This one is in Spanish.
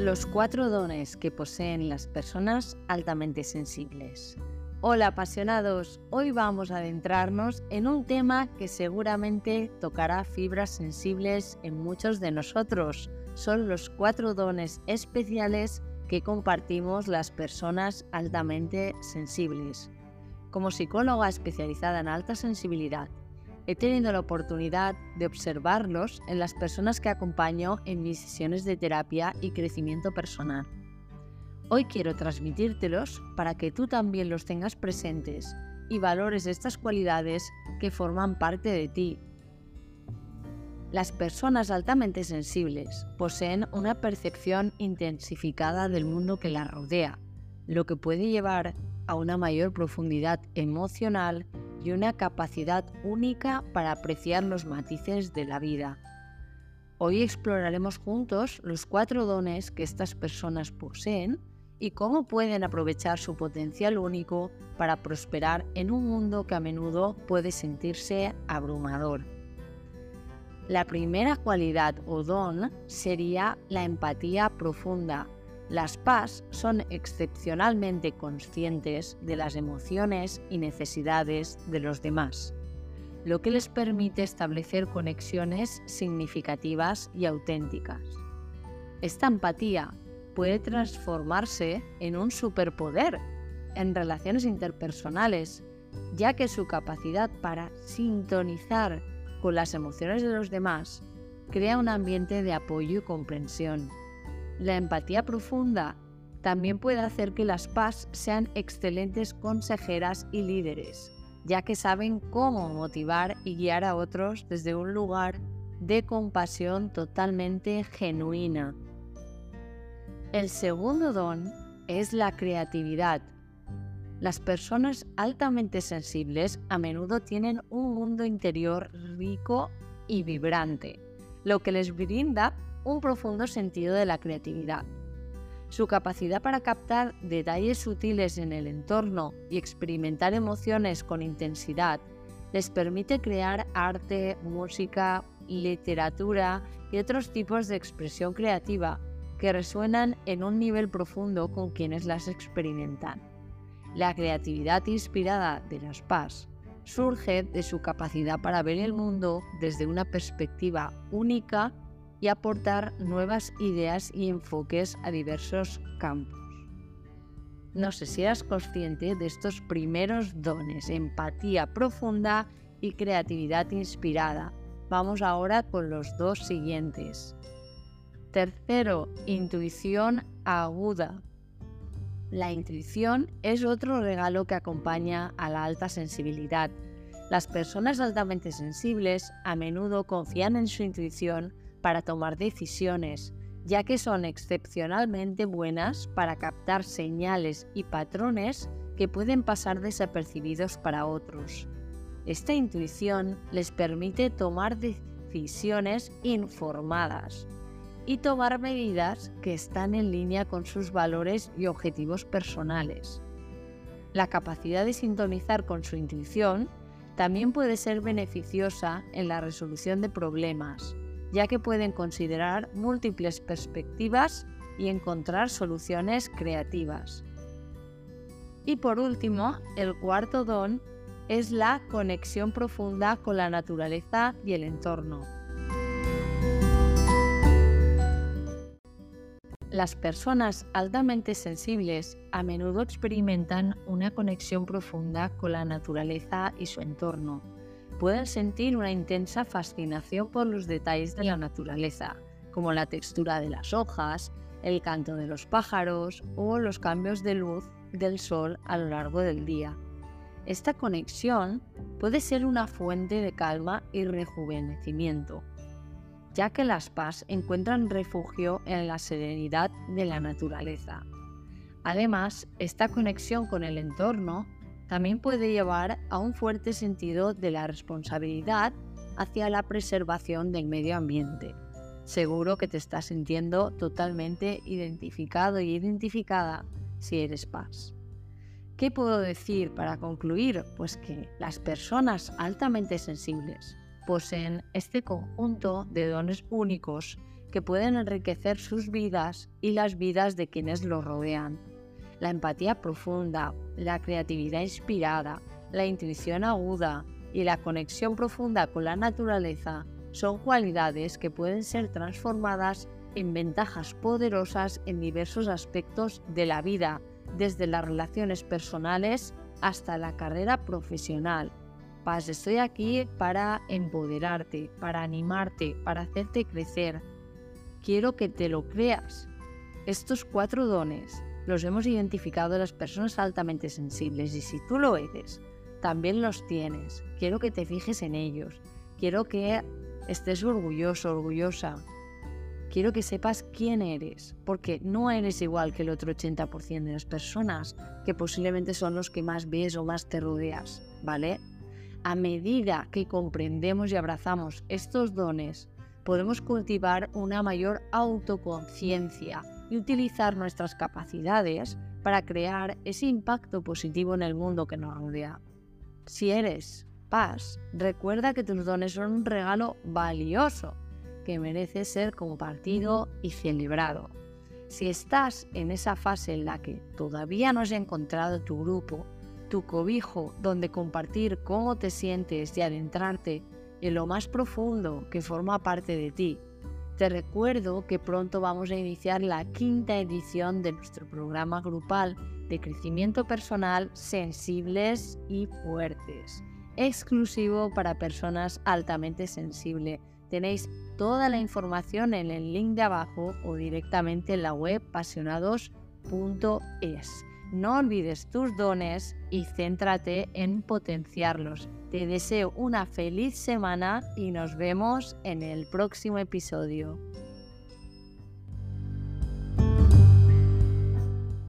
Los cuatro dones que poseen las personas altamente sensibles. Hola apasionados, hoy vamos a adentrarnos en un tema que seguramente tocará fibras sensibles en muchos de nosotros. Son los cuatro dones especiales que compartimos las personas altamente sensibles. Como psicóloga especializada en alta sensibilidad, he tenido la oportunidad de observarlos en las personas que acompaño en mis sesiones de terapia y crecimiento personal. Hoy quiero transmitírtelos para que tú también los tengas presentes y valores estas cualidades que forman parte de ti. Las personas altamente sensibles poseen una percepción intensificada del mundo que las rodea, lo que puede llevar a una mayor profundidad emocional y una capacidad única para apreciar los matices de la vida. Hoy exploraremos juntos los cuatro dones que estas personas poseen y cómo pueden aprovechar su potencial único para prosperar en un mundo que a menudo puede sentirse abrumador. La primera cualidad o don sería la empatía profunda, las PAS son excepcionalmente conscientes de las emociones y necesidades de los demás, lo que les permite establecer conexiones significativas y auténticas. Esta empatía puede transformarse en un superpoder en relaciones interpersonales, ya que su capacidad para sintonizar con las emociones de los demás crea un ambiente de apoyo y comprensión la empatía profunda también puede hacer que las PAS sean excelentes consejeras y líderes, ya que saben cómo motivar y guiar a otros desde un lugar de compasión totalmente genuina. El segundo don es la creatividad. Las personas altamente sensibles a menudo tienen un mundo interior rico y vibrante, lo que les brinda un profundo sentido de la creatividad. Su capacidad para captar detalles sutiles en el entorno y experimentar emociones con intensidad les permite crear arte, música, literatura y otros tipos de expresión creativa que resuenan en un nivel profundo con quienes las experimentan. La creatividad inspirada de las PAS surge de su capacidad para ver el mundo desde una perspectiva única y aportar nuevas ideas y enfoques a diversos campos. No sé si eras consciente de estos primeros dones, empatía profunda y creatividad inspirada. Vamos ahora con los dos siguientes. Tercero, intuición aguda. La intuición es otro regalo que acompaña a la alta sensibilidad. Las personas altamente sensibles a menudo confían en su intuición para tomar decisiones, ya que son excepcionalmente buenas para captar señales y patrones que pueden pasar desapercibidos para otros. Esta intuición les permite tomar decisiones informadas y tomar medidas que están en línea con sus valores y objetivos personales. La capacidad de sintonizar con su intuición también puede ser beneficiosa en la resolución de problemas, ya que pueden considerar múltiples perspectivas y encontrar soluciones creativas. Y por último, el cuarto don es la conexión profunda con la naturaleza y el entorno. Las personas altamente sensibles a menudo experimentan una conexión profunda con la naturaleza y su entorno pueden sentir una intensa fascinación por los detalles de la naturaleza, como la textura de las hojas, el canto de los pájaros o los cambios de luz del sol a lo largo del día. Esta conexión puede ser una fuente de calma y rejuvenecimiento, ya que las paz encuentran refugio en la serenidad de la naturaleza. Además, esta conexión con el entorno también puede llevar a un fuerte sentido de la responsabilidad hacia la preservación del medio ambiente. Seguro que te estás sintiendo totalmente identificado y identificada si eres paz. ¿Qué puedo decir para concluir? Pues que las personas altamente sensibles poseen este conjunto de dones únicos que pueden enriquecer sus vidas y las vidas de quienes los rodean. La empatía profunda, la creatividad inspirada, la intuición aguda y la conexión profunda con la naturaleza son cualidades que pueden ser transformadas en ventajas poderosas en diversos aspectos de la vida, desde las relaciones personales hasta la carrera profesional. Paz, estoy aquí para empoderarte, para animarte, para hacerte crecer. Quiero que te lo creas. Estos cuatro dones los hemos identificado las personas altamente sensibles y si tú lo eres, también los tienes. Quiero que te fijes en ellos. Quiero que estés orgulloso, orgullosa. Quiero que sepas quién eres, porque no eres igual que el otro 80% de las personas, que posiblemente son los que más ves o más te rodeas, ¿vale? A medida que comprendemos y abrazamos estos dones, podemos cultivar una mayor autoconciencia y utilizar nuestras capacidades para crear ese impacto positivo en el mundo que nos rodea. Si eres paz, recuerda que tus dones son un regalo valioso que merece ser compartido y celebrado. Si estás en esa fase en la que todavía no has encontrado tu grupo, tu cobijo donde compartir cómo te sientes y adentrarte en lo más profundo que forma parte de ti, te recuerdo que pronto vamos a iniciar la quinta edición de nuestro programa grupal de crecimiento personal sensibles y fuertes, exclusivo para personas altamente sensibles. Tenéis toda la información en el link de abajo o directamente en la web pasionados.es. No olvides tus dones y céntrate en potenciarlos. Te deseo una feliz semana y nos vemos en el próximo episodio.